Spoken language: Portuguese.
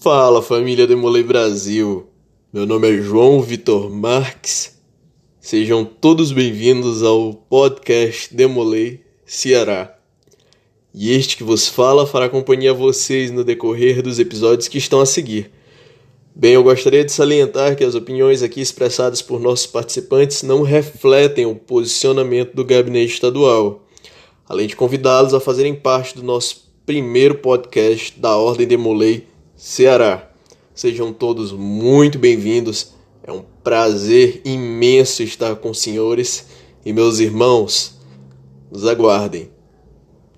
Fala família Demolei Brasil, meu nome é João Vitor Marques, sejam todos bem-vindos ao podcast Demolei Ceará. E este que vos fala fará companhia a vocês no decorrer dos episódios que estão a seguir. Bem, eu gostaria de salientar que as opiniões aqui expressadas por nossos participantes não refletem o posicionamento do gabinete estadual, além de convidá-los a fazerem parte do nosso primeiro podcast da Ordem Demolei Ceará. Sejam todos muito bem-vindos. É um prazer imenso estar com os senhores e meus irmãos. Nos aguardem.